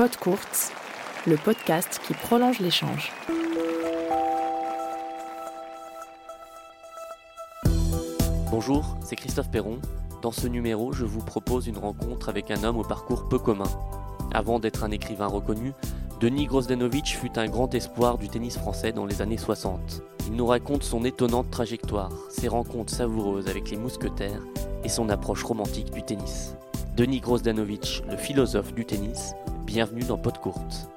Pod Courts, le podcast qui prolonge l'échange. Bonjour, c'est Christophe Perron. Dans ce numéro, je vous propose une rencontre avec un homme au parcours peu commun. Avant d'être un écrivain reconnu, Denis Grozdanovic fut un grand espoir du tennis français dans les années 60. Il nous raconte son étonnante trajectoire, ses rencontres savoureuses avec les mousquetaires et son approche romantique du tennis. Denis Grozdanovic, le philosophe du tennis, bienvenue dans Pot Courte.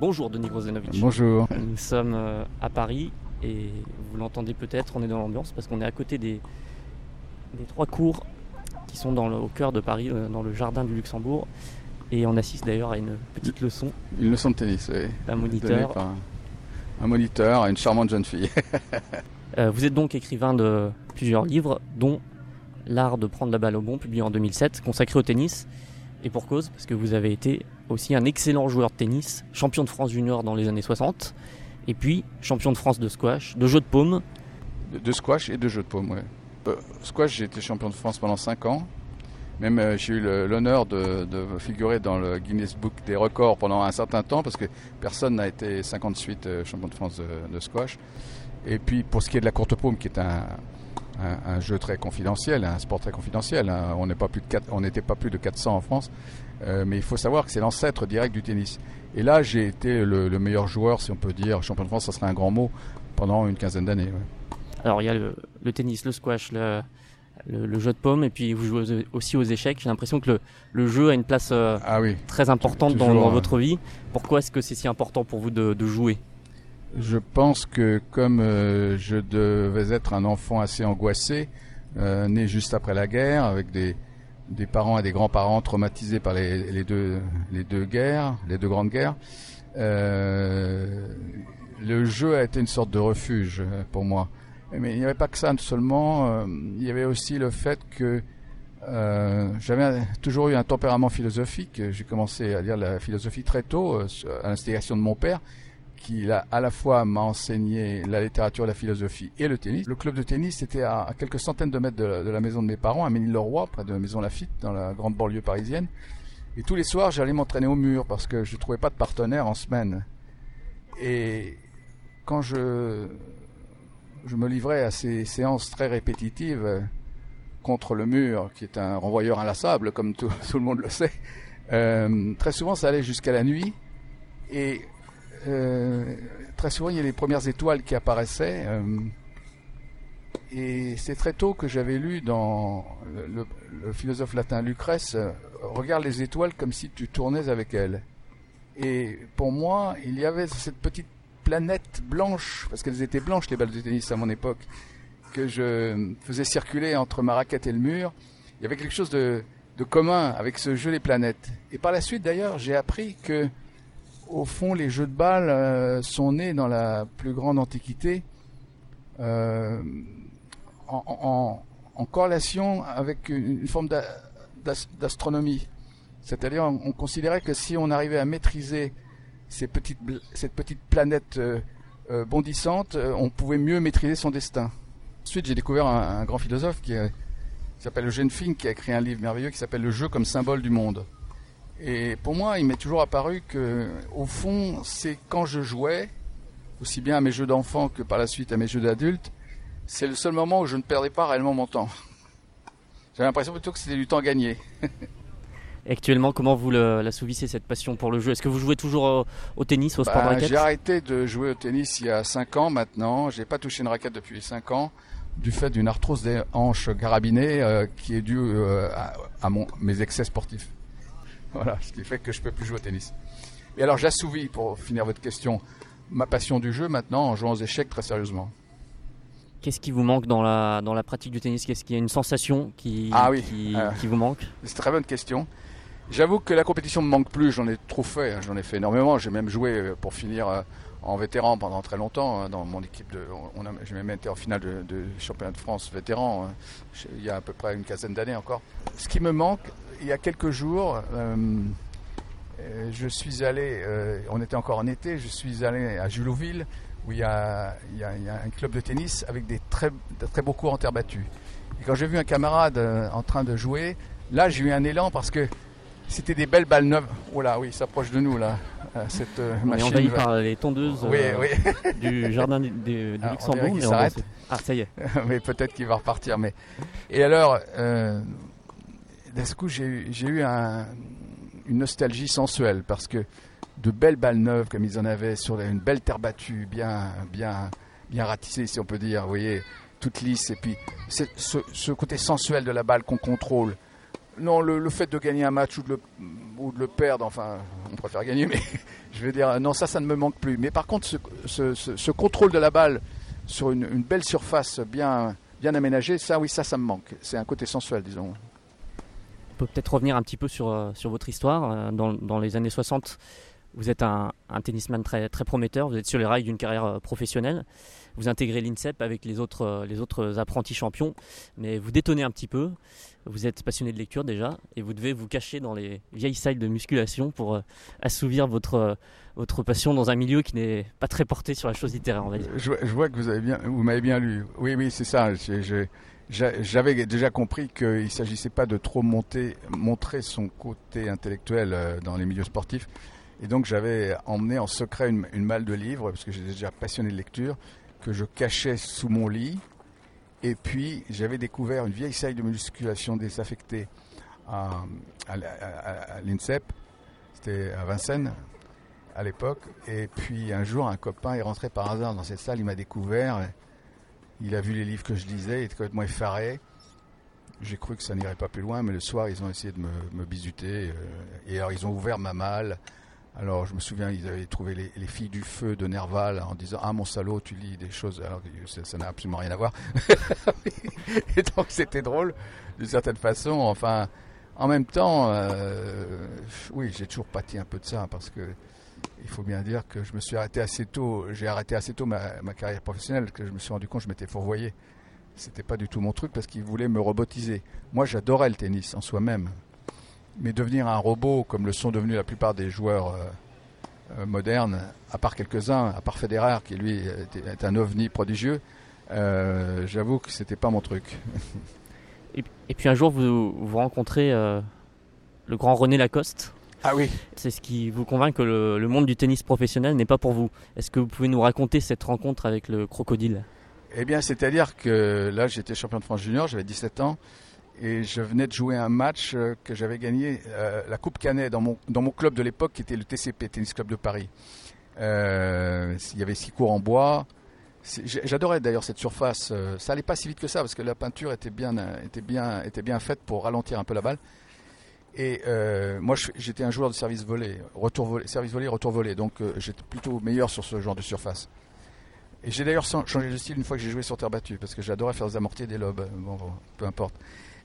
Bonjour Denis Grozdanovic. Bonjour. Nous sommes euh, à Paris et vous l'entendez peut-être, on est dans l'ambiance parce qu'on est à côté des, des trois cours qui sont dans le- au cœur de Paris, euh, dans le jardin du Luxembourg. Et on assiste d'ailleurs à une petite leçon Une leçon de tennis, oui. Donnée moniteur. par un, un moniteur à une charmante jeune fille. Euh, vous êtes donc écrivain de plusieurs livres, dont L'art de prendre la balle au bon, publié en 2007, consacré au tennis. Et pour cause, parce que vous avez été aussi un excellent joueur de tennis, champion de France junior dans les années 60, et puis champion de France de squash, de jeu de paume. De, squash et de jeu de paume, ouais. Euh, squash, j'ai été champion de France pendant 5 ans. Même euh, j'ai eu l'honneur de, figurer dans le Guinness Book des records pendant un certain temps parce que personne n'a été 58 euh, champion de France de squash. Et puis pour ce qui est de la courte paume, qui est un, un- un jeu très confidentiel, un sport très confidentiel, hein, on n'était pas plus de 400 en France, euh, mais il faut savoir que c'est l'ancêtre direct du tennis. Et là, j'ai été le, le meilleur joueur, si on peut dire, champion de France, ça serait un grand mot, pendant une quinzaine d'années. ouais. Alors il y a le, le tennis, le squash, le, le- le jeu de paume, et puis vous jouez aussi aux échecs. J'ai l'impression que le, jeu a une place euh, Ah oui, très importante dans, votre vie. Pourquoi est-ce que c'est si important pour vous de, de jouer? Je pense que comme euh, je devais être un enfant assez angoissé, euh, né juste après la guerre, avec des, des parents et des grands-parents traumatisés par les, deux, les deux guerres, les deux grandes guerres, euh, le jeu a été une sorte de refuge pour moi. Mais il n'y avait pas que ça seulement, il y avait aussi le fait que j'avais toujours eu un tempérament philosophique. J'ai commencé à lire la philosophie très tôt, à l'instigation de mon père qui a, à la fois m'a enseigné la littérature, la philosophie et le tennis. Le club de tennis était à, quelques centaines de mètres de, la- maison de mes parents, à Ménil-le-Roi, près de la maison Lafitte, dans la grande banlieue parisienne. Et tous les soirs, j'allais m'entraîner au mur parce que je trouvais pas de partenaire en semaine. Et quand je, je me livrais à ces séances très répétitives euh, contre le mur, qui est un renvoyeur inlassable, comme tout, tout le monde le sait, euh, très souvent ça allait jusqu'à la nuit. Et euh, très souvent, il y a les premières étoiles qui apparaissaient. euh, et c'est très tôt que j'avais lu dans le, philosophe latin Lucrèce, euh, regarde les étoiles comme si tu tournais avec elles. Et pour moi, il y avait cette petite planète blanche, parce qu'elles étaient blanches les balles de tennis à mon époque, que je faisais circuler entre ma raquette et le mur. Il y avait quelque chose de, de commun avec ce jeu des planètes. Et par la suite, d'ailleurs, j'ai appris que au fond, les jeux de balles euh, sont nés dans la plus grande antiquité euh, en, corrélation avec une, forme d'a- d'as- d'astronomie. C'est-à-dire, on, on considérait que si on arrivait à maîtriser ces petites, cette petite planète euh, euh, bondissante, on pouvait mieux maîtriser son destin. Ensuite, j'ai découvert un, grand philosophe qui s'appelle Eugène Fink, qui a écrit un livre merveilleux qui s'appelle Le jeu comme symbole du monde. Et pour moi, il m'est toujours apparu que, au fond, c'est quand je jouais, aussi bien à mes jeux d'enfants que par la suite à mes jeux d'adultes, c'est le seul moment où je ne perdais pas réellement mon temps. J'avais l'impression plutôt que c'était du temps gagné. Actuellement, comment vous l'assouvissez cette passion pour le jeu? Est-ce que vous jouez toujours au, au tennis, au sport de Bah, raquette j'ai arrêté de jouer au tennis il y a 5 ans maintenant. J'ai pas touché une raquette depuis 5 ans du fait d'une arthrose des hanches carabinée euh, qui est due euh, à, à mon, mes excès sportifs. Voilà, ce qui fait que je peux plus jouer au tennis. Et alors j'assouvis, pour finir votre question, ma passion du jeu maintenant en jouant aux échecs très sérieusement. Qu'est-ce qui vous manque dans la, dans la pratique du tennis? Qu'est-ce qu'il y a une sensation qui, Ah oui, qui, euh. qui vous manque? C'est une très bonne question. J'avoue que la compétition me manque plus, j'en ai trop fait, hein, j'en ai fait énormément. J'ai même joué euh, pour finir euh, en vétéran pendant très longtemps hein, dans mon équipe. De, on a, j'ai même été en finale de, championnat de France vétéran hein, il y a à peu près une quinzaine d'années encore. Ce qui me manque, il y a quelques jours, euh, euh, je suis allé, euh, on était encore en été, je suis allé à Julouville où il y, a, un club de tennis avec des très, de très beaux cours en terre battue. Et quand j'ai vu un camarade en train de jouer, là, j'ai eu un élan parce que c'était des belles balles neuves. Oh là, oui, s'approche de nous là. Cette euh, On est machine. envahi par les tondeuses Oui, euh, oui. du jardin du, Ah, Luxembourg. mais on s'arrête. Ah, ça y est. mais peut-être qu'il va repartir. Mais et alors, euh, d'un coup, j'ai eu, un- une nostalgie sensuelle parce que de belles balles neuves comme ils en avaient sur une belle terre battue, bien, bien, bien ratissée, si on peut dire. Vous voyez, toute lisse. Et puis ce côté sensuel de la balle qu'on contrôle. Non, le, fait de gagner un match ou de, le, ou de le perdre, enfin, on préfère gagner, mais je veux dire, non, ça, ça ne me manque plus. Mais par contre, ce, contrôle de la balle sur une, belle surface bien, aménagée, ça, oui, ça, ça me manque. C'est un côté sensuel, disons. On peut peut-être revenir un petit peu sur, euh, votre histoire. Euh, Dans, les années 60, vous êtes un, tennisman très, très prometteur. Vous êtes sur les rails d'une carrière euh, professionnelle. Vous intégrez l'INSEP avec les autres, euh, les autres apprentis champions. Mais vous détonnez un petit peu. Vous êtes passionné de lecture déjà. Et vous devez vous cacher dans les vieilles salles de musculation pour euh, assouvir votre, euh, votre passion dans un milieu qui n'est pas très porté sur la chose littéraire, on va. Je, vois que vous avez bien, m'avez bien lu. Oui, oui, c'est ça. J'avais déjà compris qu'il ne s'agissait pas de trop monter, montrer son côté intellectuel dans les milieux sportifs. Et donc j'avais emmené en secret une, une malle de livres, parce que j'étais déjà passionné de lecture, que je cachais sous mon lit. Et puis j'avais découvert une vieille salle de musculation désaffectée à, l'INSEP. C'était à Vincennes à l'époque. Et puis un jour, un copain est rentré par hasard dans cette salle, il m'a découvert. Il a vu les livres que je lisais, il était complètement effaré. J'ai cru que ça n'irait pas plus loin, mais le soir, ils ont essayé de me, me bisuter. euh, et alors, ils ont ouvert ma malle. Alors, je me souviens, ils avaient trouvé les, les filles du feu de Nerval en disant Ah, mon salaud, tu lis des choses. Alors, que ça ça n'a absolument rien à voir. et donc, c'était drôle, d'une certaine façon. Enfin, en même temps, euh, oui, j'ai toujours pâti un peu de ça parce que il faut bien dire que je me suis arrêté assez tôt. J'ai arrêté assez tôt ma, ma carrière professionnelle, que je me suis rendu compte que je m'étais fourvoyé. C'était pas du tout mon truc parce qu'ils voulaient me robotiser. Moi, j'adorais le tennis en soi-même, mais devenir un robot comme le sont devenus la plupart des joueurs euh, euh, modernes, à part quelques-uns, à part Federer qui lui est, est un ovni prodigieux, euh, j'avoue que c'était pas mon truc. Et, et puis un jour, vous, vous rencontrez euh, le grand René Lacoste. Ah oui. C'est ce qui vous convainc que le, le monde du tennis professionnel n'est pas pour vous. Est-ce que vous pouvez nous raconter cette rencontre avec le crocodile? Eh bien, c'est-à-dire que là, j'étais champion de France junior, j'avais 17 ans, et je venais de jouer un match euh, que j'avais gagné, euh, la Coupe Canet, dans mon, dans mon club de l'époque, qui était le TCP, Tennis Club de Paris. Euh, il y avait six cours en bois. J'adorais d'ailleurs cette surface. Ça allait pas si vite que ça, parce que la peinture était bien, était bien, était bien faite pour ralentir un peu la balle. Et moi, j'étais un joueur de service volé, retour volé, service volé, retour volé, donc j'étais plutôt meilleur sur ce genre de surface. Et j'ai d'ailleurs changé de style une fois que j'ai joué sur terre battue, parce que j'adorais faire des amortis et des lobes. Bon, peu importe.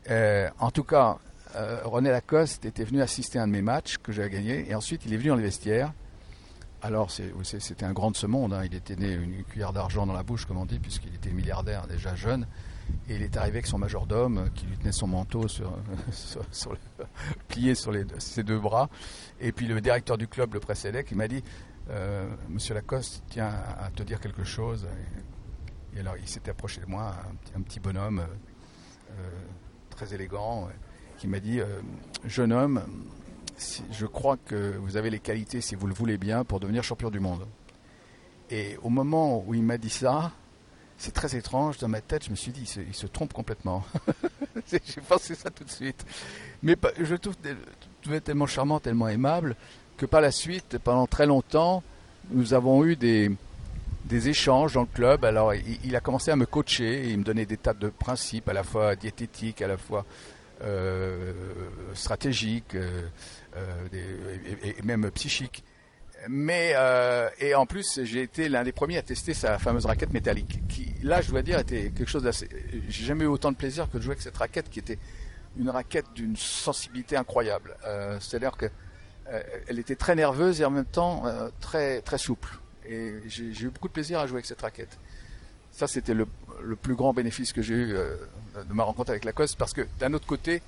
Euh, en tout cas, euh, René Lacoste était venu assister à un de mes matchs que j'avais gagné, et ensuite il est venu dans les vestiaires. Alors, c'était un grand de ce monde. hein. Il était né une cuillère d'argent dans la bouche, comme on dit, puisqu'il était milliardaire déjà jeune. Et il est arrivé avec son majordome euh, qui lui tenait son manteau plié sur ses deux bras. Et puis le directeur du club le précédait qui m'a dit Monsieur Lacoste tient à te dire quelque chose. Et, alors il s'était approché de moi, un, petit- bonhomme très élégant, euh, qui m'a dit euh, Jeune homme, je crois que vous avez les qualités, si vous le voulez bien, pour devenir champion du monde. Et au moment où il m'a dit ça, c'est très étrange, dans ma tête, je me suis dit, il se, trompe complètement. J'ai pensé ça tout de suite. Mais je trouve, tellement charmant, tellement aimable, que par la suite, pendant très longtemps, nous avons eu des, des échanges dans le club. Alors, il, a commencé à me coacher, il me donnait des tas de principes, à la fois diététiques, à la fois euh, stratégiques, euh, euh, et, même psychiques. Mais et en plus, j'ai été l'un des premiers à tester sa fameuse raquette métallique, qui là, je dois dire, était quelque chose d'assez. J'ai jamais eu autant de plaisir que de jouer avec cette raquette, qui était une raquette d'une sensibilité incroyable. C'est-à-dire que elle était très nerveuse et en même temps très très souple. Et j'ai eu beaucoup de plaisir à jouer avec cette raquette. Ça, c'était le, plus grand bénéfice que j'ai eu euh, de ma rencontre avec Lacoste, parce que d'un autre côté,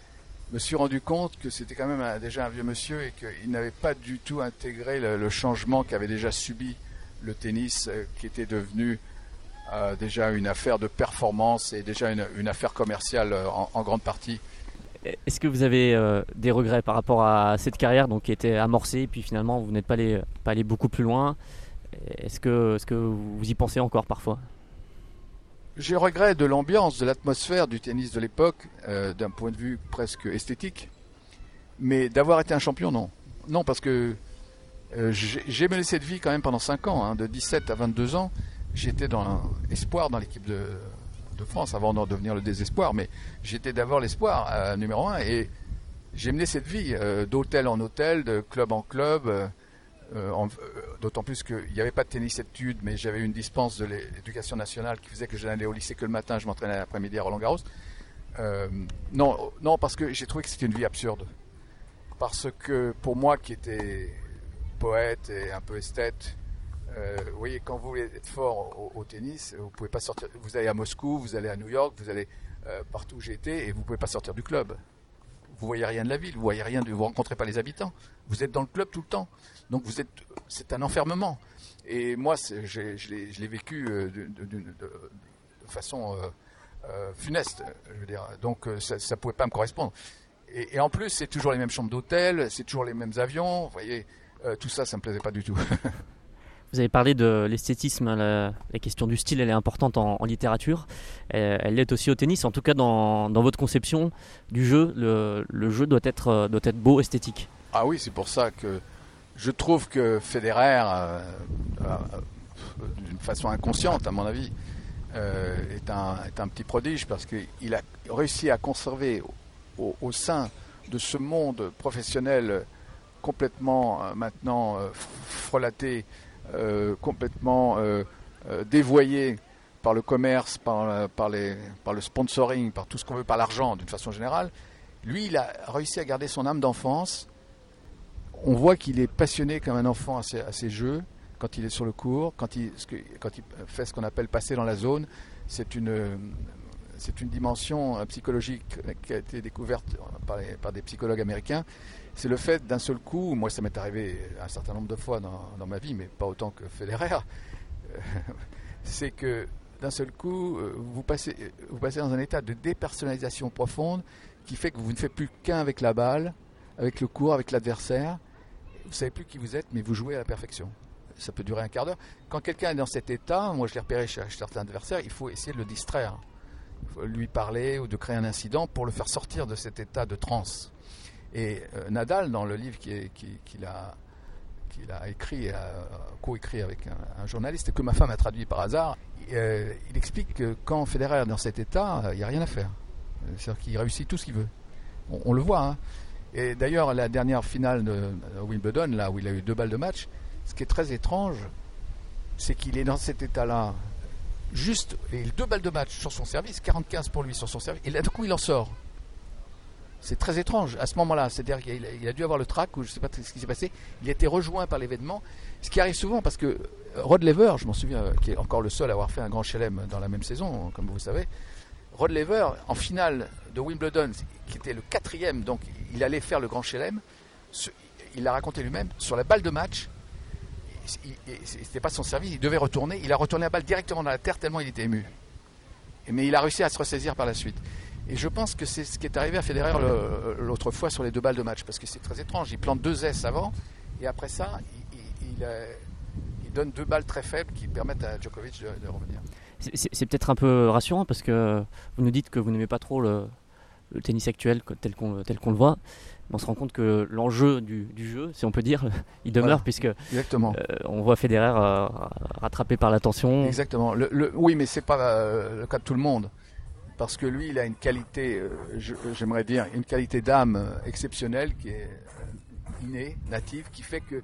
je me suis rendu compte que c'était quand même déjà un vieux monsieur et qu'il n'avait pas du tout intégré le, changement qu'avait déjà subi le tennis, euh, qui était devenu euh, déjà une affaire de performance et déjà une, affaire commerciale en, grande partie. Est-ce que vous avez des regrets par rapport à cette carrière donc, qui était amorcée, puis finalement vous n'êtes pas allé beaucoup plus loin? Est-ce que, est que vous y pensez encore parfois? J'ai regret de l'ambiance, de l'atmosphère du tennis de l'époque, euh, d'un point de vue presque esthétique. Mais d'avoir été un champion, non. Non, parce que euh, j'ai mené cette vie quand même pendant 5 ans, hein, de 17 à 22 ans. J'étais dans l'espoir dans l'équipe de, de France avant d'en devenir le désespoir, mais j'étais d'abord l'espoir euh, numéro un et j'ai mené cette vie d'hôtel en hôtel, de club en club, euh, d'autant plus qu'il n'y avait pas de tennis études, mais j'avais une dispense de l'éducation nationale qui faisait que je n'allais au lycée que le matin, je m'entraînais l'après-midi à Roland Garros. non, non, parce que j'ai trouvé que c'était une vie absurde. Parce que pour moi qui étais poète et un peu esthète, euh, vous voyez, quand vous voulez être fort au, tennis, vous pouvez pas sortir. Vous allez à Moscou, vous allez à New York, vous allez euh, partout où été, et vous pouvez pas sortir du club. Vous voyez rien de la ville, vous voyez rien de, vous rencontrez pas les habitants. Vous êtes dans le club tout le temps. Donc vous êtes, c'est un enfermement. Et moi, je l'ai vécu euh, de, façon funeste. Je veux dire. Donc ça, ne pouvait pas me correspondre. Et, et en plus, c'est toujours les mêmes chambres d'hôtel, c'est toujours les mêmes avions. Vous voyez, tout ça, ça me plaisait pas du tout. Vous avez parlé de l'esthétisme, la, question du style, elle est importante en, littérature. Elle, l'est aussi au tennis, en tout cas dans, votre conception du jeu, le, jeu doit être, doit être beau, esthétique. Ah oui, c'est pour ça que je trouve que Federer, euh, euh, d'une façon inconsciente à mon avis, euh, est, un, petit prodige parce qu'il a réussi à conserver au, au, sein de ce monde professionnel complètement maintenant frelaté euh, complètement euh, euh, dévoyé par le commerce, par, le sponsoring, par tout ce qu'on veut, par l'argent d'une façon générale, lui, il a réussi à garder son âme d'enfance. On voit qu'il est passionné comme un enfant à ses, jeux, quand il est sur le cours, quand il, fait ce qu'on appelle passer dans la zone. C'est une, dimension psychologique qui a été découverte par des psychologues américains c'est le fait d'un seul coup, moi ça m'est arrivé un certain nombre de fois dans, ma vie, mais pas autant que Federer, c'est que d'un seul coup, euh, vous passez, vous passez dans un état de dépersonnalisation profonde qui fait que vous ne faites plus qu'un avec la balle, avec le cours, avec l'adversaire. Vous savez plus qui vous êtes, mais vous jouez à la perfection. Ça peut durer un quart d'heure. Quand quelqu'un est dans cet état, moi je l'ai repéré chez certains adversaires, il faut essayer de le distraire. Il faut lui parler ou de créer un incident pour le faire sortir de cet état de transe. Et euh, Nadal, dans le livre qu'il a, a, écrit, co-écrit avec un, journaliste, que ma femme a traduit par hasard, euh, il explique que quand Federer est dans cet état, il n'y a rien à faire. C'est-à-dire qu'il réussit tout ce qu'il veut. On, le voit. Hein. Et d'ailleurs, la dernière finale de, Wimbledon, là où il a eu deux balles de match, ce qui est très étrange, c'est qu'il est dans cet état-là, juste, et deux balles de match sur son service, 45 pour lui sur son service, et là, du coup, il en sort. C'est très étrange à ce moment-là. C'est-à-dire qu'il a, dû avoir le trac ou je ne sais pas ce qui s'est passé. Il a été rejoint par l'événement. Ce qui arrive souvent parce que euh, Rod Lever, je m'en souviens, euh, qui est encore le seul à avoir fait un grand chelem dans la même saison, comme vous savez, Rod Lever, en finale de Wimbledon, qui était le quatrième, donc il allait faire le grand chelem, il l'a raconté lui-même, sur la balle de match, c'était pas son service, il devait retourner, il a retourné la balle directement dans la terre tellement il était ému. Mais il a réussi à se ressaisir par la suite. Et je pense que c'est ce qui est arrivé à Federer l'autre fois sur les deux balles de match, parce que c'est très étrange. Il plante deux S avant, et après ça, il, donne deux balles très faibles qui permettent à Djokovic de, revenir. C'est peut-être un peu rassurant, parce que vous nous dites que vous n'aimez pas trop le, tennis actuel tel qu'on le voit. on se rend compte que l'enjeu du, jeu, si on peut dire, il demeure puisque exactement. Euh, on voit Federer euh, rattrapé par l'attention. Exactement. Le, oui, mais c'est pas euh, le cas de tout le monde parce que lui, il a une qualité, euh, j'aimerais dire, une qualité d'âme euh, exceptionnelle qui est euh, innée, native, qui fait que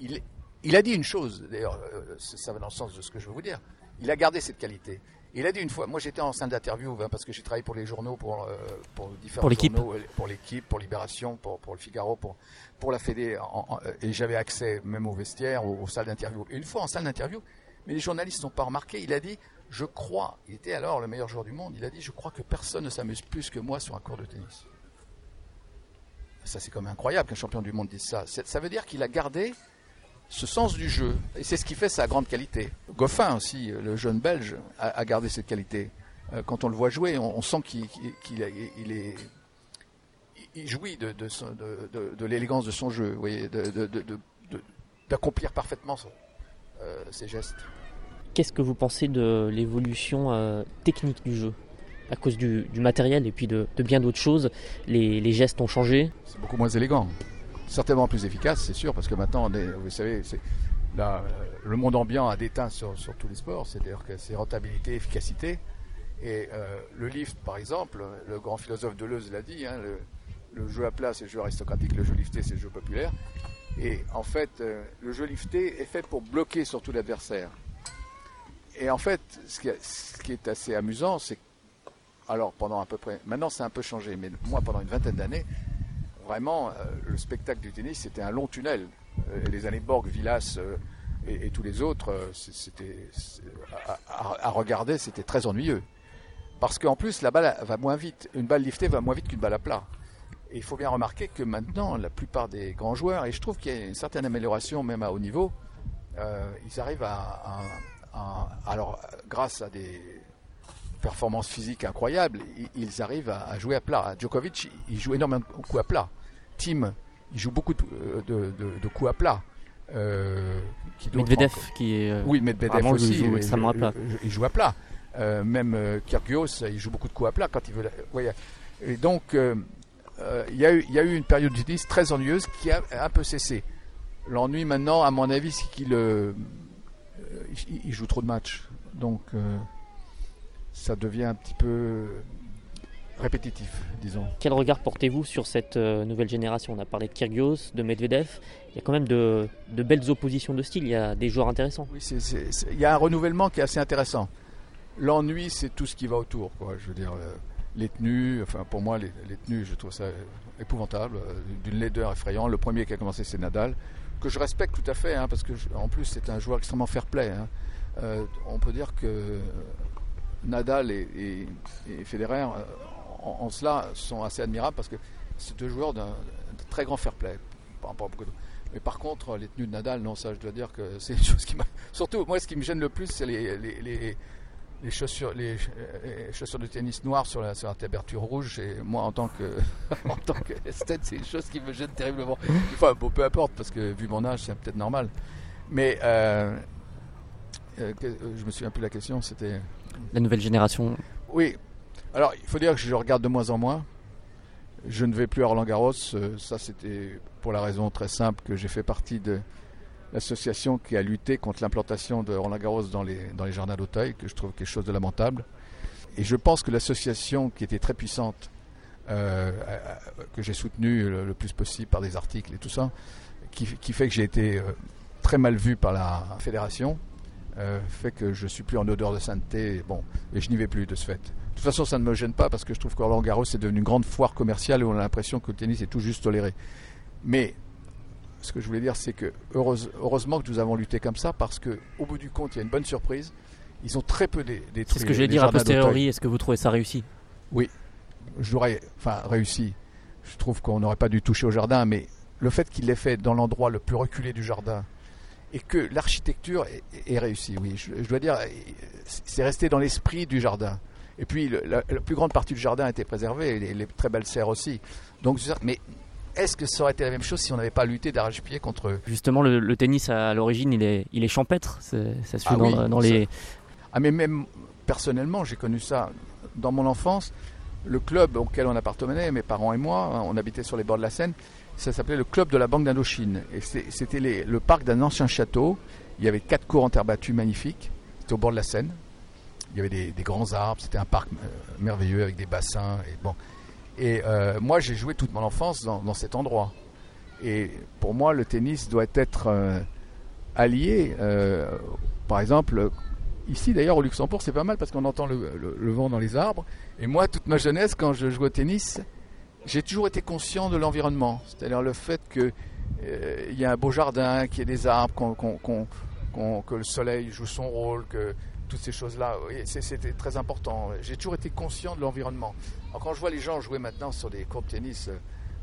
il, il a dit une chose, d'ailleurs, ça va dans le sens de ce que je veux vous dire, il a gardé cette qualité. Il a dit une fois, moi j'étais en salle d'interview hein, parce que j'ai travaillé pour les journaux, pour, pour différents pour journaux, pour l'équipe, pour Libération, pour, pour le Figaro, pour, pour la Fédé, et j'avais accès même au vestiaire, aux, aux salles d'interview. Et une fois en salle d'interview, mais les journalistes n'ont pas remarqué, il a dit, je crois, il était alors le meilleur joueur du monde, il a dit, je crois que personne ne s'amuse plus que moi sur un cours de tennis. Ça, c'est quand même incroyable qu'un champion du monde dise ça. Ça veut dire qu'il a gardé ce sens du jeu. Et c'est ce qui fait sa grande qualité. Goffin aussi, le jeune belge, a, gardé cette qualité. Euh, quand on le voit jouer, on, sent qu'il jouit de, l'élégance de son jeu, d'accomplir parfaitement euh, ses gestes. Qu'est-ce que vous pensez de l'évolution euh, technique du jeu À cause du, matériel et puis de, bien d'autres choses, les, gestes ont changé? C'est beaucoup moins élégant. Certainement plus efficace, c'est sûr, parce que maintenant, vous savez, le monde ambiant a déteint sur, sur tous les sports, c'est-à-dire que c'est rentabilité, efficacité. Et euh, le lift, par exemple, le grand philosophe Deleuze l'a dit, hein, le, le jeu à plat, c'est le jeu aristocratique, le jeu lifté, c'est le jeu populaire. Et en fait, euh, le jeu lifté est fait pour bloquer surtout l'adversaire. Et en fait, ce qui, est assez amusant, c'est alors pendant à peu près, maintenant c'est un peu changé, mais moi pendant une vingtaine d'années, vraiment, euh, le spectacle du tennis, c'était un long tunnel. Euh, les années Borg, Villas et, tous les autres, c'était à, regarder, c'était très ennuyeux. Parce qu'en plus, la balle va moins vite. Une balle liftée va moins vite qu'une balle à plat. Et il faut bien remarquer que maintenant, la plupart des grands joueurs, et je trouve qu'il y a une certaine amélioration même à haut niveau, euh, ils arrivent à, alors grâce à des performances physiques incroyables, ils, arrivent à, jouer à plat. Djokovic, il joue énormément de coups à plat. Tim, il joue beaucoup de, coups à plat. Euh, Medvedev qui est euh, oui Medvedev aussi joue extrêmement à plat. il joue à plat même Kyrgios il joue beaucoup de coups à plat quand il veut et donc euh, il y, a eu, une période de tennis très ennuyeuse qui a un peu cessé. L'ennui maintenant, à mon avis, c'est qu'il euh, il joue trop de matchs. Donc euh, ça devient un petit peu répétitif, disons. Quel regard portez-vous sur cette nouvelle génération? On a parlé de Kyrgios, de Medvedev. Il y a quand même de, belles oppositions de style. Il y a des joueurs intéressants. Oui, il y a un renouvellement qui est assez intéressant. L'ennui, c'est tout ce qui va autour. Quoi. Je veux dire, les tenues, enfin pour moi les, tenues, je trouve ça épouvantable, euh, d'une laideur effrayante. Le premier qui a commencé c'est Nadal, que je respecte tout à fait, hein, parce que en plus c'est un joueur extrêmement fair-play. Hein. Euh, on peut dire que Nadal et, Federer, euh, en, cela, sont assez admirables parce que c'est deux joueurs d'un très grand fair-play. Mais par contre, les tenues de Nadal, non, ça je dois dire que c'est une chose qui m'a. Surtout, moi ce qui me gêne le plus, c'est les les chaussures, les, chaussures de tennis noires sur la, sur la rouge, et moi en tant que en tant qu'esthète, c'est une chose qui me gêne terriblement. Enfin, bon, peu importe, parce que vu mon âge, c'est peut-être normal. Mais euh, euh, je me souviens plus de la question, c'était. La nouvelle génération. Oui. Alors, il faut dire que je regarde de moins en moins. Je ne vais plus à Roland Garros. Euh, ça, c'était pour la raison très simple que j'ai fait partie de l'association qui a lutté contre l'implantation de Roland Garros dans les, dans les jardins d'Auteuil, que je trouve quelque chose de lamentable. Et je pense que l'association, qui était très puissante, euh, que j'ai soutenue le, plus possible par des articles et tout ça, qui, fait que j'ai été euh, très mal vu par la fédération, euh, fait que je suis plus en odeur de sainteté, bon, et je n'y vais plus de ce fait. De toute façon, ça ne me gêne pas parce que je trouve que Roland Garros est devenu une grande foire commerciale où on a l'impression que le tennis est tout juste toléré. Mais ce que je voulais dire, c'est que heureusement que nous avons lutté comme ça parce que au bout du compte, il y a une bonne surprise. Ils ont très peu détruit. C'est ce que je vais dire a posteriori. Est-ce que vous trouvez ça réussi? Oui, j'aurais, enfin réussi. Je trouve qu'on n'aurait pas dû toucher au jardin, mais le fait qu'il l'ait fait dans l'endroit le plus reculé du jardin et que l'architecture est, réussie, oui, je, dois dire, c'est resté dans l'esprit du jardin. Et puis la, plus grande partie du jardin a été préservée, les, les très belles serres aussi. Donc, mais est-ce que ça aurait été la même chose si on n'avait pas lutté d'arrache-pied contre eux Justement, le, tennis à l'origine, il est, il est champêtre. ça se fait ah dans, les. Ah, mais même personnellement, j'ai connu ça dans mon enfance. Le club auquel on appartenait, mes parents et moi, hein, on habitait sur les bords de la Seine. Ça s'appelait le club de la Banque d'Indochine. Et c'était le parc d'un ancien château. Il y avait quatre cours en terre battue magnifiques. C'était au bord de la Seine. Il y avait des, grands arbres. C'était un parc euh, merveilleux avec des bassins. Et bon. Et euh, moi, j'ai joué toute mon enfance dans, cet endroit. Et pour moi, le tennis doit être euh, allié. Euh, par exemple, ici d'ailleurs au Luxembourg, c'est pas mal parce qu'on entend le, vent dans les arbres. Et moi, toute ma jeunesse, quand je jouais au tennis, j'ai toujours été conscient de l'environnement. C'est-à-dire le fait qu'il y a un beau jardin, qu'il y ait des arbres, que le soleil joue son rôle, que toutes ces choses-là, c'était très important. J'ai toujours été conscient de l'environnement. Quand je vois les gens jouer maintenant sur des cours de tennis, euh,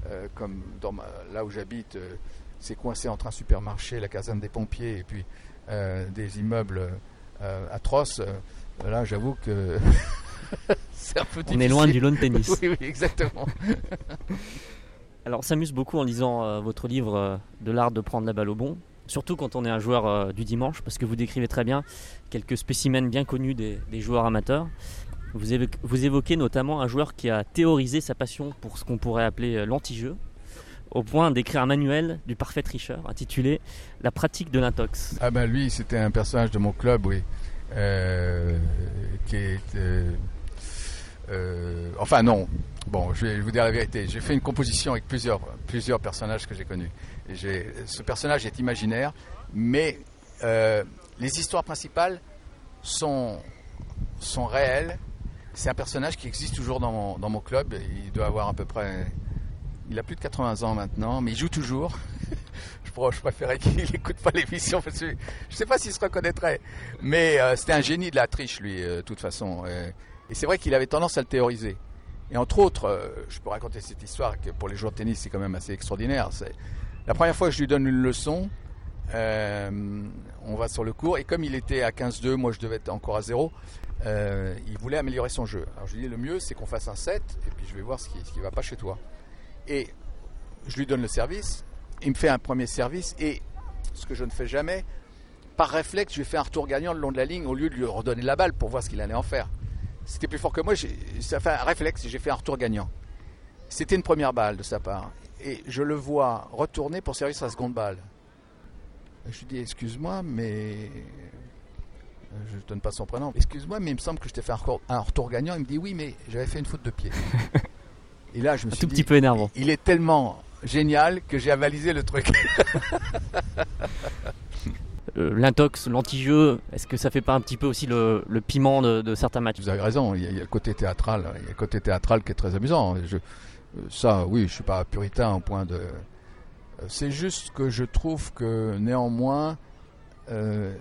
euh, comme dans là où j'habite, euh, c'est coincé entre un supermarché, la caserne des pompiers et puis des immeubles atroces, là j'avoue que c'est un peu difficile. On est loin du lawn tennis. oui, oui, exactement. Alors on s'amuse beaucoup en lisant votre livre de l'art de prendre la balle au bon, surtout quand on est un joueur euh, du dimanche, parce que vous décrivez très bien quelques spécimens bien connus des, des joueurs amateurs. Vous évoquez, notamment un joueur qui a théorisé sa passion pour ce qu'on pourrait appeler euh, l'anti-jeu, au point d'écrire un manuel du parfait tricheur intitulé La pratique de l'intox. Ah ben lui, c'était un personnage de mon club, oui, euh, euh, enfin non, bon, je vais vous dire la vérité. J'ai fait une composition avec plusieurs, personnages que j'ai connus. Ce personnage est imaginaire, mais les histoires principales sont réelles. C'est un personnage qui existe toujours dans mon, dans mon club. Il doit avoir à peu près... Il a plus de 80 ans maintenant, mais il joue toujours. je, préférais qu'il n'écoute pas l'émission parce je ne sais pas s'il se reconnaîtrait. Mais euh, c'était un génie de la triche, lui, euh, de toute façon. Et c'est vrai qu'il avait tendance à le théoriser. Et entre autres, euh, je peux raconter cette histoire que pour les joueurs de tennis, c'est quand même assez extraordinaire. C'est la première fois que je lui donne une leçon, on va sur le cours, et comme il était à 15-2, moi je devais être encore à 0, euh, il voulait améliorer son jeu. Alors je lui dis, le mieux, c'est qu'on fasse un set, et puis je vais voir ce qui ne va pas chez toi. Et je lui donne le service, il me fait un premier service, et ce que je ne fais jamais, par réflexe, je lui fais un retour gagnant le long de la ligne au lieu de lui redonner la balle pour voir ce qu'il allait en faire. C'était plus fort que moi, ça fait un réflexe, j'ai fait un retour gagnant. C'était une première balle de sa part. Et je le vois retourner pour servir sa seconde balle. Je lui dis, excuse-moi, mais... Je ne donne pas son prénom. Excuse-moi, mais il me semble que je t'ai fait un retour, un retour gagnant. Il me dit, oui, mais j'avais fait une faute de pied. Et là, je me Un suis tout dit, petit peu énervant. il est tellement génial que j'ai avalisé le truc. Euh, L'intox, l'anti-jeu, est-ce que ça fait pas un petit peu aussi le, le piment de, de certains matchs? Vous avez raison, il y, a, il y a le côté théâtral, il y a le côté théâtral qui est très amusant. Je, euh, ça, oui, je suis pas puritain au point de. Euh, C'est juste que je trouve que néanmoins, euh,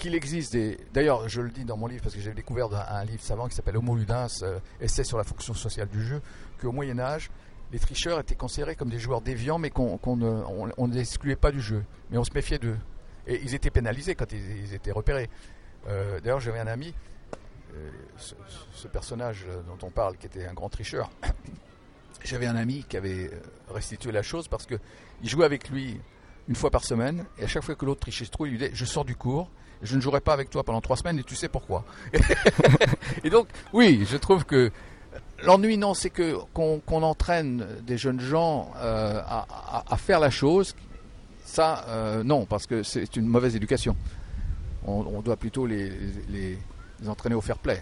qu'il existe des. D'ailleurs, je le dis dans mon livre parce que j'ai découvert un, livre savant qui s'appelle Homo Ludens, euh, essai sur la fonction sociale du jeu, qu'au Moyen Âge, les tricheurs étaient considérés comme des joueurs déviants, mais qu'on qu'on ne on, excluait pas du jeu, mais on se méfiait d'eux. Et ils étaient pénalisés quand ils, étaient repérés. Euh, D'ailleurs, j'avais un ami, euh, ce, ce personnage dont on parle, qui était un grand tricheur. J'avais un ami qui avait euh, restitué la chose parce que il jouait avec lui une fois par semaine, et à chaque fois que l'autre trichait trop, il lui disait Je sors du cours, je ne jouerai pas avec toi pendant trois semaines, et tu sais pourquoi. et donc, oui, je trouve que l'ennui, non, c'est que qu'on entraîne des jeunes gens euh, à, faire la chose. Ça, euh, non, parce que c'est une mauvaise éducation. On, doit plutôt les, entraîner au fair play.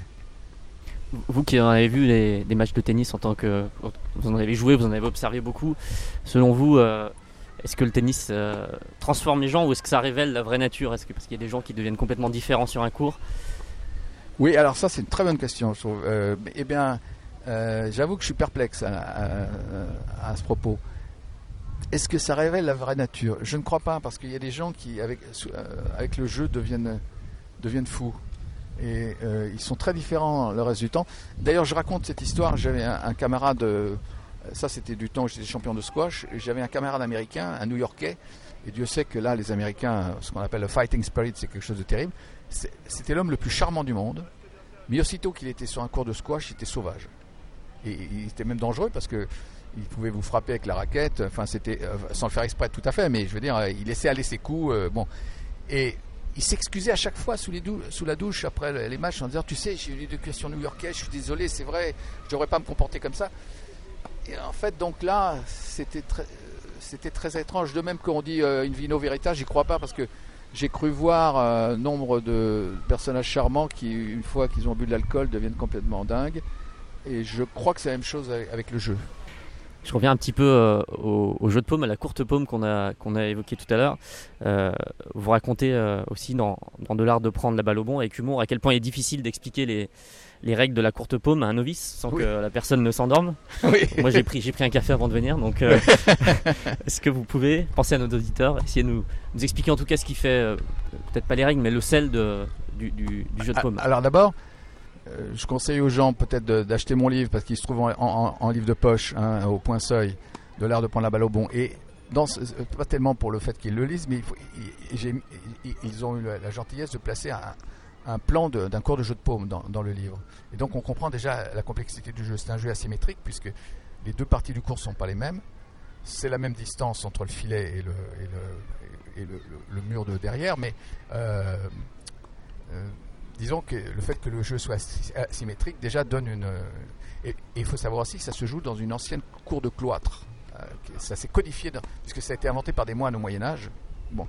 Vous qui en avez vu des matchs de tennis en tant que. Vous en avez joué, vous en avez observé beaucoup. Selon vous, euh, est-ce que le tennis euh, transforme les gens ou est-ce que ça révèle la vraie nature? Est-ce parce qu'il y a des gens qui deviennent complètement différents sur un cours? Oui, alors ça c'est une très bonne question. Je trouve. Euh, eh bien, euh, j'avoue que je suis perplexe à, ce propos. Est-ce que ça révèle la vraie nature? Je ne crois pas, parce qu'il y a des gens qui, avec, le jeu, deviennent, deviennent fous. Et ils sont très différents le reste du temps. D'ailleurs, je raconte cette histoire. J'avais un, un camarade, ça c'était du temps où j'étais champion de squash, j'avais un camarade américain, un New-Yorkais, et Dieu sait que là, les Américains, ce qu'on appelle le fighting spirit, c'est quelque chose de terrible. C'était l'homme le plus charmant du monde, mais aussitôt qu'il était sur un cours de squash, il était sauvage. Et il était même dangereux parce que il pouvait vous frapper avec la raquette, enfin c'était euh, sans le faire exprès tout à fait, mais je veux dire, euh, il laissait aller ses coups, euh, bon. Et il s'excusait à chaque fois sous, la douche après les matchs en disant, tu sais, j'ai eu une éducation new-yorkaise, je suis désolé, c'est vrai, je devrais pas me comporter comme ça. En fait, donc là, c'était très, étrange. De même qu'on dit euh, in vino j'y crois pas parce que j'ai cru voir euh, nombre de personnages charmants qui, une fois qu'ils ont bu de l'alcool, deviennent complètement dingues. Et je crois que c'est la même chose avec le jeu. Je reviens un petit peu euh, au, au jeu de paume, à la courte paume qu'on a, qu'on a évoqué tout à l'heure. Euh, vous racontez euh, aussi dans, dans De l'art de prendre la balle au bon avec humour à quel point il est difficile d'expliquer les, les règles de la courte paume à un novice sans Oui. que la personne ne s'endorme. Oui. Moi j'ai pris, j'ai pris un café avant de venir, donc est-ce que vous pouvez penser à nos auditeurs, essayer de nous, nous expliquer en tout cas ce qui fait, peut-être pas les règles, mais le sel de, du, du- du jeu de Ah, paume? Alors d'abord, je conseille aux gens peut-être d'acheter mon livre parce qu'il se trouve en, livre de poche hein, au point seuil de l'art de prendre la balle au bon. Et euh, pas tellement pour le fait qu'ils le lisent, mais il faut- ils- ont eu la, gentillesse de placer un, plan d'un cours de jeu de paume dans, le livre. Et donc on comprend déjà la complexité du jeu. C'est un jeu asymétrique puisque les deux parties du cours sont pas les mêmes. c'est la même distance entre le filet et le, mur de derrière, mais euh, euh, disons que le fait que le jeu soit symétrique déjà donne une. Et il faut savoir aussi que ça se joue dans une ancienne cour de cloître. Euh, ça s'est codifié, dans, puisque ça a été inventé par des moines au Moyen-Âge. Bon.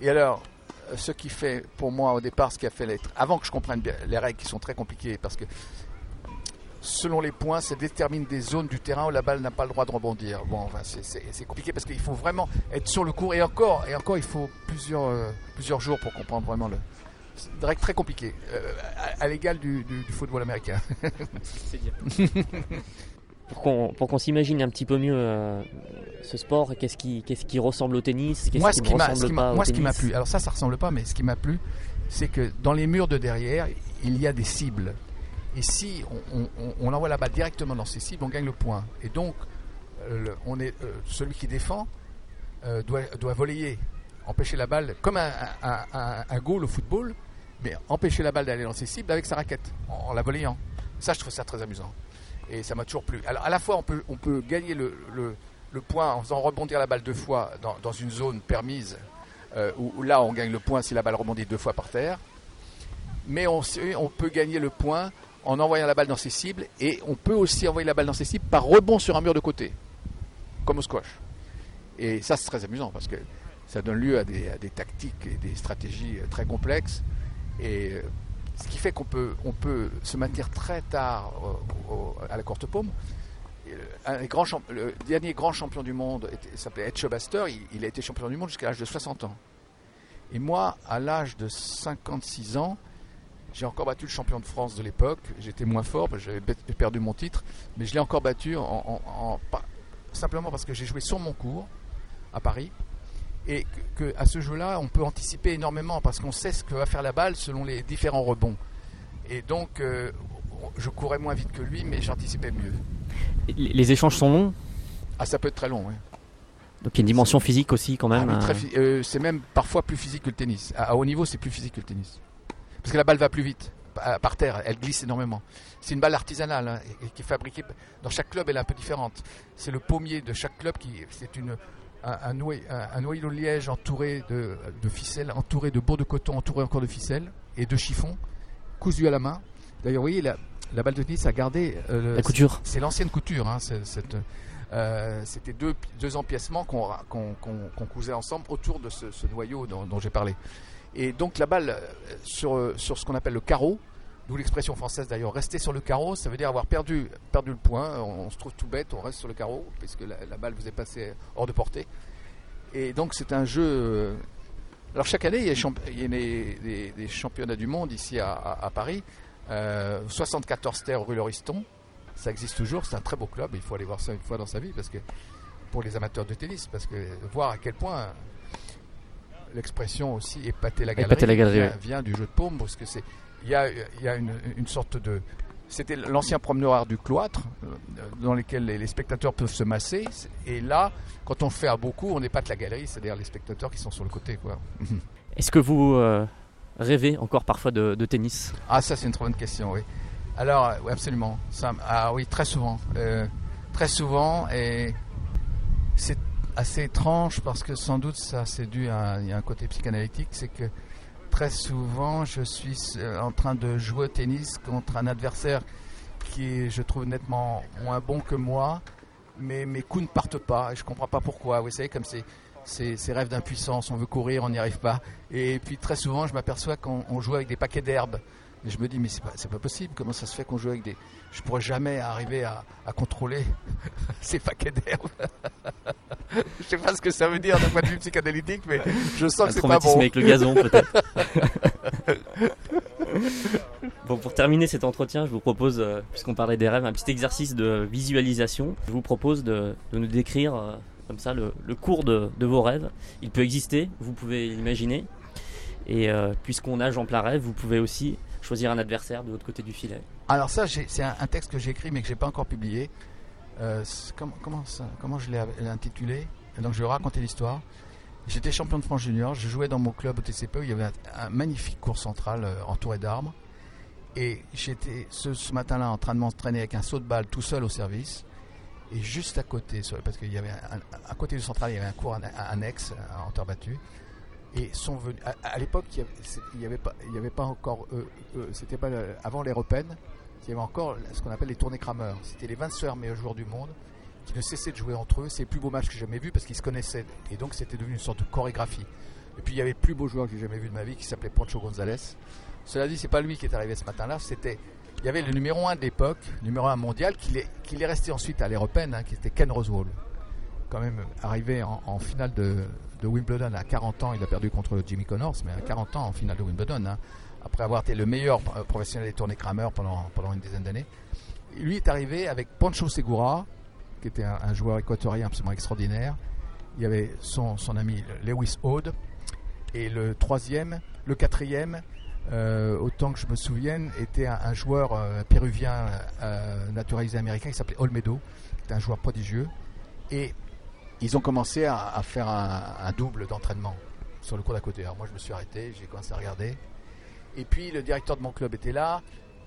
Et alors, ce qui fait pour moi au départ, ce qui a fait l'être, avant que je comprenne bien les règles qui sont très compliquées, parce que selon les points, ça détermine des zones du terrain où la balle n'a pas le droit de rebondir. Bon, enfin, c'est compliqué parce qu'il faut vraiment être sur le court et encore, et encore, il faut plusieurs, euh, plusieurs jours pour comprendre vraiment le. C'est très compliqué, euh, à, à l'égal du, du, du, football américain. c'est bien. pour qu'on s'imagine un petit peu mieux euh, ce sport, qu'est-ce qui, qu'est-ce qui ressemble au tennis Moi, ce qui, m'a, ce qui m'a, moi ce qui m'a plu, alors ça, ça ressemble pas, mais ce qui m'a plu, c'est que dans les murs de derrière, il y a des cibles. Et si on, on, on, envoie la balle directement dans ces cibles, on gagne le point. Et donc, euh, le, on est, euh, celui qui défend euh, doit, doit voler, empêcher la balle, comme un, un, un, un, goal au football, mais empêcher la balle d'aller dans ses cibles avec sa raquette, en, la volayant. Ça, je trouve ça très amusant. Et ça m'a toujours plu. Alors, à la fois, on peut, on peut gagner le, le, point en faisant rebondir la balle deux fois dans, dans une zone permise, euh, où, là, on gagne le point si la balle rebondit deux fois par terre. Mais on, on peut gagner le point en envoyant la balle dans ses cibles et on peut aussi envoyer la balle dans ses cibles par rebond sur un mur de côté, comme au squash. Et ça, c'est très amusant parce que ça donne lieu à des, à des, tactiques et des stratégies très complexes. Et ce qui fait qu'on peut, on peut se maintenir très tard au, à la courte paume. Grands le dernier grand champion du monde s'appelait Ed Schubaster. Il, a été champion du monde jusqu'à l'âge de 60 ans. Et moi, à l'âge de 56 ans, j'ai encore battu le champion de France de l'époque. J'étais moins fort, j'avais perdu mon titre, mais je l'ai encore battu en, simplement parce que j'ai joué sur mon cours à Paris et que, que à ce jeu-là, on peut anticiper énormément parce qu'on sait ce que va faire la balle selon les différents rebonds. Et donc, euh, je courais moins vite que lui, mais j'anticipais mieux. Les échanges sont longs? Ah, ça peut être très long, oui. Donc il y a une dimension physique aussi quand même. Ah, euh, c'est même parfois plus physique que le tennis. À, à haut niveau, c'est plus physique que le tennis parce que la balle va plus vite par terre, elle glisse énormément. C'est une balle artisanale hein, et, qui est fabriquée dans chaque club, elle est un peu différente. C'est le pommier de chaque club qui c'est une un, un, noyau, un, noyau de liège entouré de, de, ficelles, entouré de beaux de coton, entouré encore de ficelles et de chiffons, cousu à la main. D'ailleurs, vous voyez, la, la, balle de tennis a gardé euh, la couture. C'est l'ancienne couture. Hein, euh, c'était deux, deux empiècements qu'on qu qu cousait ensemble autour de ce, ce noyau dont, dont j'ai parlé. Et donc la balle sur, sur ce qu'on appelle le carreau, d'où l'expression française d'ailleurs, rester sur le carreau, ça veut dire avoir perdu, perdu le point. On, on se trouve tout bête, on reste sur le carreau, puisque la, la, balle vous est passée hors de portée. Et donc c'est un jeu. Alors chaque année, il y a, il y a des, des, des, championnats du monde ici à, à, à Paris. Euh, 74 terres rue Lauriston. Ça existe toujours, c'est un très beau club, il faut aller voir ça une fois dans sa vie, parce que pour les amateurs de tennis, parce que voir à quel point l'expression aussi épater la galerie, épater la galerie vient, vient, du jeu de paume parce que c'est il y a, il y a une, une, sorte de c'était l'ancien promeneur du cloître euh, dans lequel les, spectateurs peuvent se masser et là quand on fait à beaucoup on épate la galerie c'est-à-dire les spectateurs qui sont sur le côté. Est-ce que vous euh, rêvez encore parfois de, de tennis? Ah ça c'est une très bonne question oui. Alors oui, absolument ça, ah oui très souvent euh, très souvent et c'est assez étrange parce que sans doute ça c'est dû à a un côté psychanalytique, c'est que très souvent je suis en train de jouer au tennis contre un adversaire qui je trouve nettement moins bon que moi, mais mes coups ne partent pas et je comprends pas pourquoi. Vous savez comme c'est ces, ces rêves d'impuissance, on veut courir, on n'y arrive pas. Et puis très souvent je m'aperçois qu'on joue avec des paquets d'herbes. Et je me dis, mais c'est pas, pas possible. Comment ça se fait qu'on joue avec des. Je pourrais jamais arriver à, à contrôler ces paquets d'herbes? je sais pas ce que ça veut dire d'un point de vue psychanalytique, mais je sens Un que c'est pas bon. avec le gazon, peut-être. bon, pour terminer cet entretien, je vous propose, euh, puisqu'on parlait des rêves, un petit exercice de visualisation. Je vous propose de, de nous décrire euh, comme ça le, le cours de, de, vos rêves. Il peut exister, vous pouvez l'imaginer. Et euh, puisqu'on nage en plein rêve, vous pouvez aussi choisir un adversaire de l'autre côté du filet. Alors ça, c'est un, un, texte que j'ai écrit mais que j'ai pas encore publié. Euh, comment, comment, ça, comment je l'ai intitulé? Donc je vais raconter l'histoire. J'étais champion de France junior, je jouais dans mon club au TCP où il y avait un, magnifique cours central euh, entouré d'arbres. Et j'étais ce, matin-là en train de m'entraîner avec un saut de balle tout seul au service. Et juste à côté, parce qu'il y avait à côté du central, il y avait un cours annexe en terre battue. Et sont venus. À, l'époque, il n'y avait, pas, encore. c'était pas avant l'ère européenne. Il y avait encore ce qu'on appelle les tournées crameurs. C'était les 20 meilleurs joueurs du monde qui ne cessaient de jouer entre eux. C'est le plus beau match que j'ai jamais vu parce qu'ils se connaissaient. Et donc, c'était devenu une sorte de chorégraphie. Et puis, il y avait le plus beau joueur que j'ai jamais vu de ma vie qui s'appelait Poncho González. Cela dit, c'est pas lui qui est arrivé ce matin-là. C'était il y avait le numéro 1 de l'époque, numéro 1 mondial, qui est resté ensuite à l'européenne, hein, qui était Ken Roswell. Quand même arrivé en, finale de, Wimbledon à 40 ans, il a perdu contre Jimmy Connors, mais à 40 ans en finale de Wimbledon, hein, après avoir été le meilleur professionnel des tournées Kramer pendant, pendant une dizaine d'années. Lui est arrivé avec Pancho Segura, qui était un, joueur équatorien absolument extraordinaire. Il y avait son, son ami Lewis Ode. Et le troisième, le quatrième, euh, autant que je me souvienne, était un, joueur euh, péruvien euh, naturalisé américain qui s'appelait Olmedo, qui était un joueur prodigieux. Et ils ont commencé à, faire un, double d'entraînement sur le cours d'à côté. Alors moi je me suis arrêté, j'ai commencé à regarder. Et puis le directeur de mon club était là.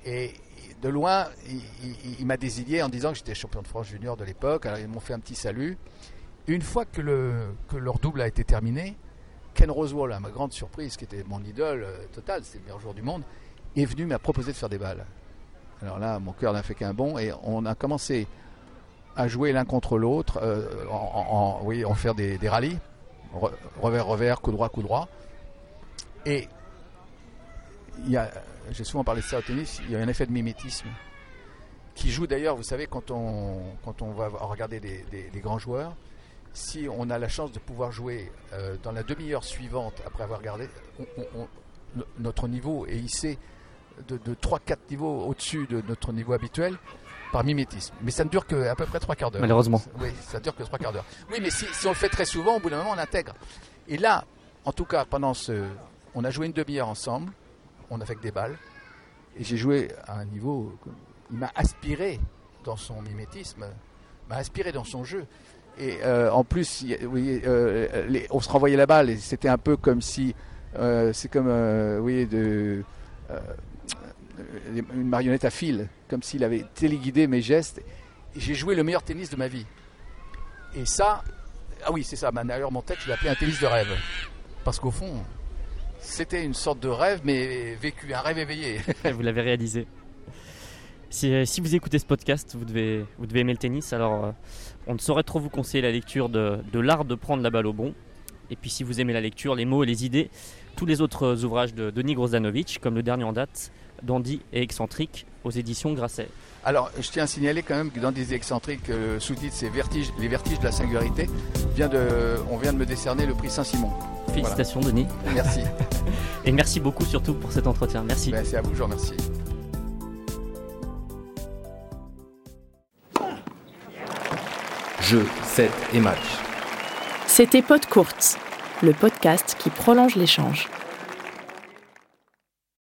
Et de loin, il, m'a désigné en disant que j'étais champion de France junior de l'époque. Alors ils m'ont fait un petit salut. Une fois que, le, que leur double a été terminé, Ken Roswell, à ma grande surprise, qui était mon idole euh, total, c'est le meilleur joueur du monde, est venu m'a proposé de faire des balles. Alors là, mon cœur n'a fait qu'un bond et on a commencé à jouer l'un contre l'autre, euh, en, oui, faire des, rallyes, revers, revers, coup droit, coup droit. Et j'ai souvent parlé de ça au tennis, il y a un effet de mimétisme qui joue d'ailleurs, vous savez, quand on, quand on va regarder des, des grands joueurs, si on a la chance de pouvoir jouer euh, dans la demi-heure suivante après avoir regardé, notre niveau est hissé de, 3-4 niveaux au-dessus de notre niveau habituel par mimétisme. Mais ça ne dure qu'à peu près 3 quarts d'heure. Malheureusement. Oui, ça dure que 3 quarts d'heure. Oui, mais si, on le fait très souvent, au bout d'un moment, on intègre. Et là, en tout cas, pendant ce. On a joué une demi-heure ensemble, on a fait des balles, et j'ai joué à un niveau. Il m'a aspiré dans son mimétisme, m'a inspiré dans son jeu. Et euh, en plus, oui, euh, on se renvoyait la balle et c'était un peu comme si, euh, c'est comme, oui, de, une marionnette à fil, comme s'il avait téléguidé mes gestes. J'ai joué le meilleur tennis de ma vie. Et ça, ah oui, c'est ça. D'ailleurs, mon texte, je l'ai un tennis de rêve, parce qu'au fond, c'était une sorte de rêve, mais vécu, un rêve éveillé. Vous l'avez réalisé. Si, si, vous écoutez ce podcast, vous devez, vous devez aimer le tennis. Alors, on ne saurait trop vous conseiller la lecture de, l'art de prendre la balle au bon. Et puis si vous aimez la lecture, les mots et les idées, tous les autres ouvrages de Denis Grosdanovic, comme le dernier en date, Dandy et excentrique, aux éditions Grasset. Alors, je tiens à signaler quand même que dans des excentriques, euh, sous-titre c'est Les vertiges de la singularité, vient de, on vient de me décerner le prix Saint-Simon. Félicitations Denis. Merci. et merci beaucoup surtout pour cet entretien. Merci. Ben, c'est à vous, je vous remercie. Jeu, set et match. C'était Pod Courte, le podcast qui prolonge l'échange.